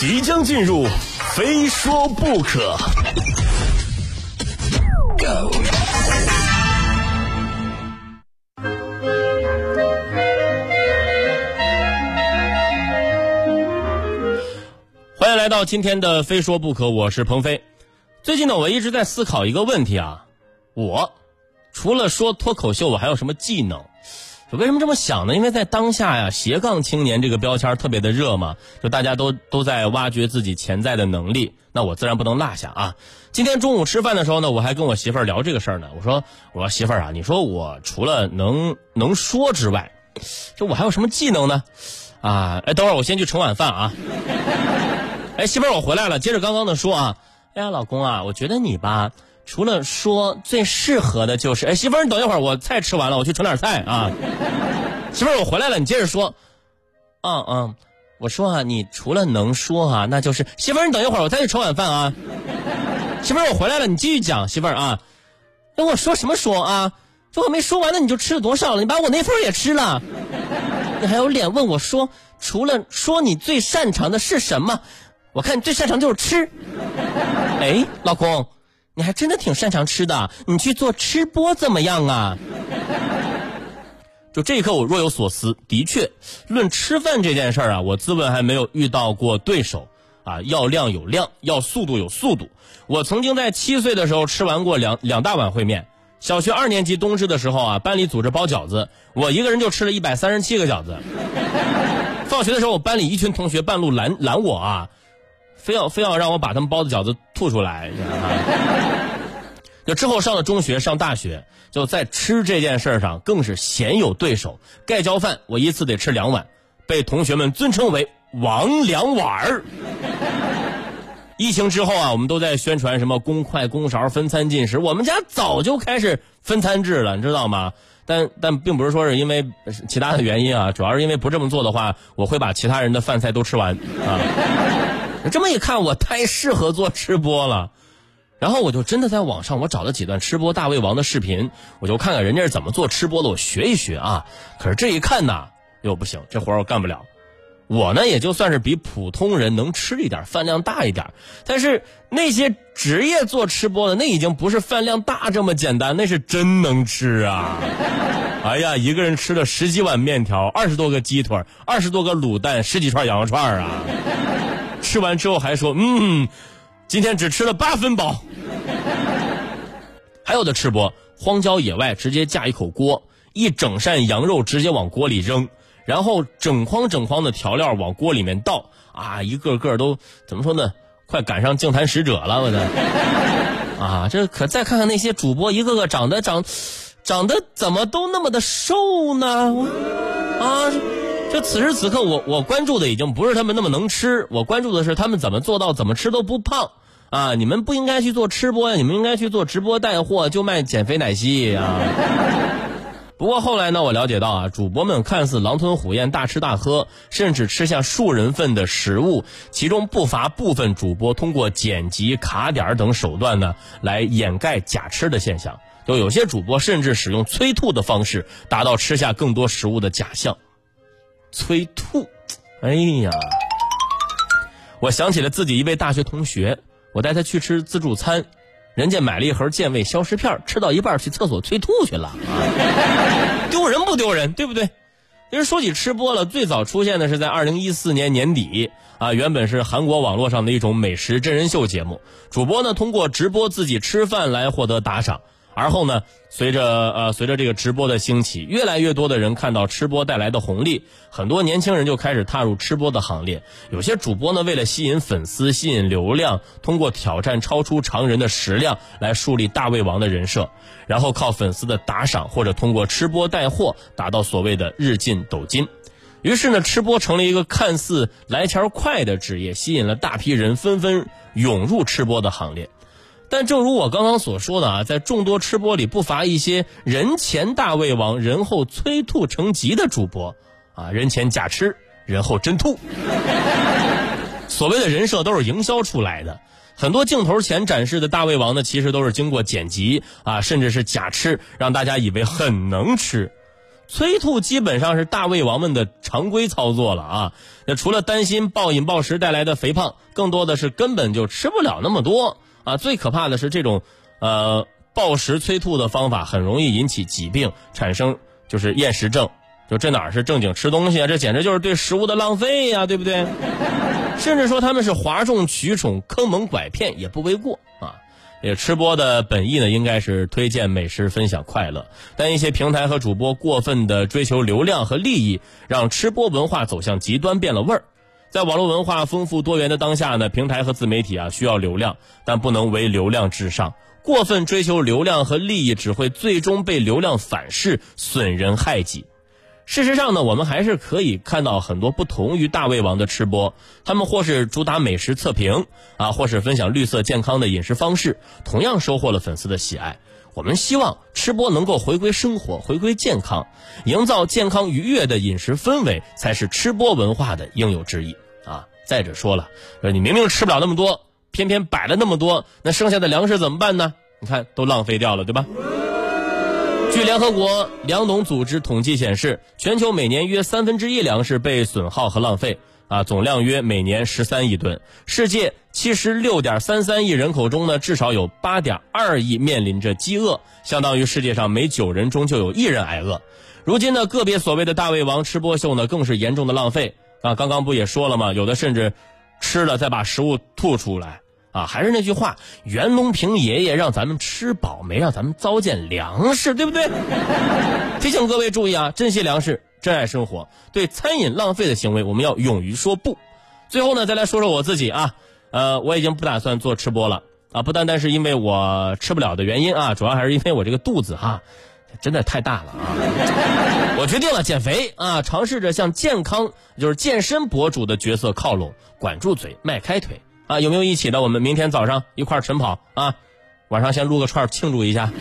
即将进入，非说不可。欢迎来到今天的《非说不可》，我是鹏飞。最近呢，我一直在思考一个问题啊，我除了说脱口秀，我还有什么技能？为什么这么想呢？因为在当下呀，斜杠青年这个标签特别的热嘛，就大家都都在挖掘自己潜在的能力，那我自然不能落下啊。今天中午吃饭的时候呢，我还跟我媳妇儿聊这个事儿呢。我说，我说媳妇儿啊，你说我除了能能说之外，这我还有什么技能呢？啊，哎，等会儿我先去盛碗饭啊。哎，媳妇儿，我回来了，接着刚刚的说啊。哎呀，老公啊，我觉得你吧。除了说最适合的就是，哎，媳妇儿，你等一会儿，我菜吃完了，我去盛点菜啊。媳妇儿，我回来了，你接着说。嗯嗯，我说啊，你除了能说啊，那就是媳妇儿，你等一会儿，我再去盛碗饭啊。媳妇儿，我回来了，你继续讲，媳妇儿啊。那我说什么说啊？这我没说完呢，你就吃了多少了？你把我那份也吃了，你还有脸问我说，除了说你最擅长的是什么？我看你最擅长就是吃。哎，老公。你还真的挺擅长吃的，你去做吃播怎么样啊？就这一刻，我若有所思。的确，论吃饭这件事儿啊，我自问还没有遇到过对手啊。要量有量，要速度有速度。我曾经在七岁的时候吃完过两两大碗烩面。小学二年级冬至的时候啊，班里组织包饺子，我一个人就吃了一百三十七个饺子。放学的时候，我班里一群同学半路拦拦我啊。非要非要让我把他们包的饺子吐出来，就之后上了中学，上大学，就在吃这件事上更是鲜有对手。盖浇饭我一次得吃两碗，被同学们尊称为王两碗儿。疫情之后啊，我们都在宣传什么公筷公勺分餐进食，我们家早就开始分餐制了，你知道吗？但但并不是说是因为其他的原因啊，主要是因为不这么做的话，我会把其他人的饭菜都吃完啊。这么一看，我太适合做吃播了，然后我就真的在网上我找了几段吃播大胃王的视频，我就看看人家是怎么做吃播的，我学一学啊。可是这一看呢，又不行，这活我干不了。我呢，也就算是比普通人能吃一点，饭量大一点。但是那些职业做吃播的，那已经不是饭量大这么简单，那是真能吃啊！哎呀，一个人吃了十几碗面条，二十多个鸡腿，二十多个卤蛋，十几串羊肉串啊！吃完之后还说：“嗯，今天只吃了八分饱。”还有的吃播，荒郊野外直接架一口锅，一整扇羊肉直接往锅里扔，然后整筐整筐的调料往锅里面倒，啊，一个个都怎么说呢？快赶上净坛使者了，我的 啊！这可再看看那些主播，一个个长得长，长得怎么都那么的瘦呢？啊！就此时此刻，我我关注的已经不是他们那么能吃，我关注的是他们怎么做到怎么吃都不胖啊！你们不应该去做吃播呀，你们应该去做直播带货，就卖减肥奶昔啊！不过后来呢，我了解到啊，主播们看似狼吞虎咽、大吃大喝，甚至吃下数人份的食物，其中不乏部分主播通过剪辑、卡点等手段呢，来掩盖假吃的现象。就有些主播甚至使用催吐的方式，达到吃下更多食物的假象。催吐，哎呀！我想起了自己一位大学同学，我带他去吃自助餐，人家买了一盒健胃消食片，吃到一半去厕所催吐去了，丢人不丢人？对不对？其实说起吃播了，最早出现的是在二零一四年年底啊，原本是韩国网络上的一种美食真人秀节目，主播呢通过直播自己吃饭来获得打赏。而后呢，随着呃随着这个直播的兴起，越来越多的人看到吃播带来的红利，很多年轻人就开始踏入吃播的行列。有些主播呢，为了吸引粉丝、吸引流量，通过挑战超出常人的食量来树立大胃王的人设，然后靠粉丝的打赏或者通过吃播带货达到所谓的日进斗金。于是呢，吃播成了一个看似来钱快的职业，吸引了大批人纷纷涌入吃播的行列。但正如我刚刚所说的啊，在众多吃播里不乏一些人前大胃王，人后催吐成疾的主播，啊，人前假吃，人后真吐。所谓的人设都是营销出来的，很多镜头前展示的大胃王呢，其实都是经过剪辑啊，甚至是假吃，让大家以为很能吃。催吐基本上是大胃王们的常规操作了啊。那除了担心暴饮暴食带来的肥胖，更多的是根本就吃不了那么多啊。最可怕的是这种呃暴食催吐的方法，很容易引起疾病，产生就是厌食症。就这哪是正经吃东西啊？这简直就是对食物的浪费呀，对不对？甚至说他们是哗众取宠、坑蒙拐骗也不为过啊！也吃播的本意呢，应该是推荐美食、分享快乐，但一些平台和主播过分的追求流量和利益，让吃播文化走向极端，变了味儿。在网络文化丰富多元的当下呢，平台和自媒体啊需要流量，但不能为流量至上。过分追求流量和利益，只会最终被流量反噬，损人害己。事实上呢，我们还是可以看到很多不同于大胃王的吃播，他们或是主打美食测评啊，或是分享绿色健康的饮食方式，同样收获了粉丝的喜爱。我们希望吃播能够回归生活，回归健康，营造健康愉悦的饮食氛围，才是吃播文化的应有之义啊！再者说了，你明明吃不了那么多，偏偏摆了那么多，那剩下的粮食怎么办呢？你看都浪费掉了，对吧？据联合国粮农组织统计显示，全球每年约三分之一粮食被损耗和浪费，啊，总量约每年十三亿吨。世界七十六点三三亿人口中呢，至少有八点二亿面临着饥饿，相当于世界上每九人中就有一人挨饿。如今呢，个别所谓的大胃王吃播秀呢，更是严重的浪费啊！刚刚不也说了吗？有的甚至吃了再把食物吐出来。啊，还是那句话，袁隆平爷爷让咱们吃饱，没让咱们糟践粮食，对不对？提醒各位注意啊，珍惜粮食，珍爱生活，对餐饮浪费的行为，我们要勇于说不。最后呢，再来说说我自己啊，呃，我已经不打算做吃播了啊，不单单是因为我吃不了的原因啊，主要还是因为我这个肚子哈，真的太大了啊。我决定了减肥啊，尝试着向健康就是健身博主的角色靠拢，管住嘴，迈开腿。啊，有没有一起的？我们明天早上一块晨跑啊，晚上先撸个串庆祝一下。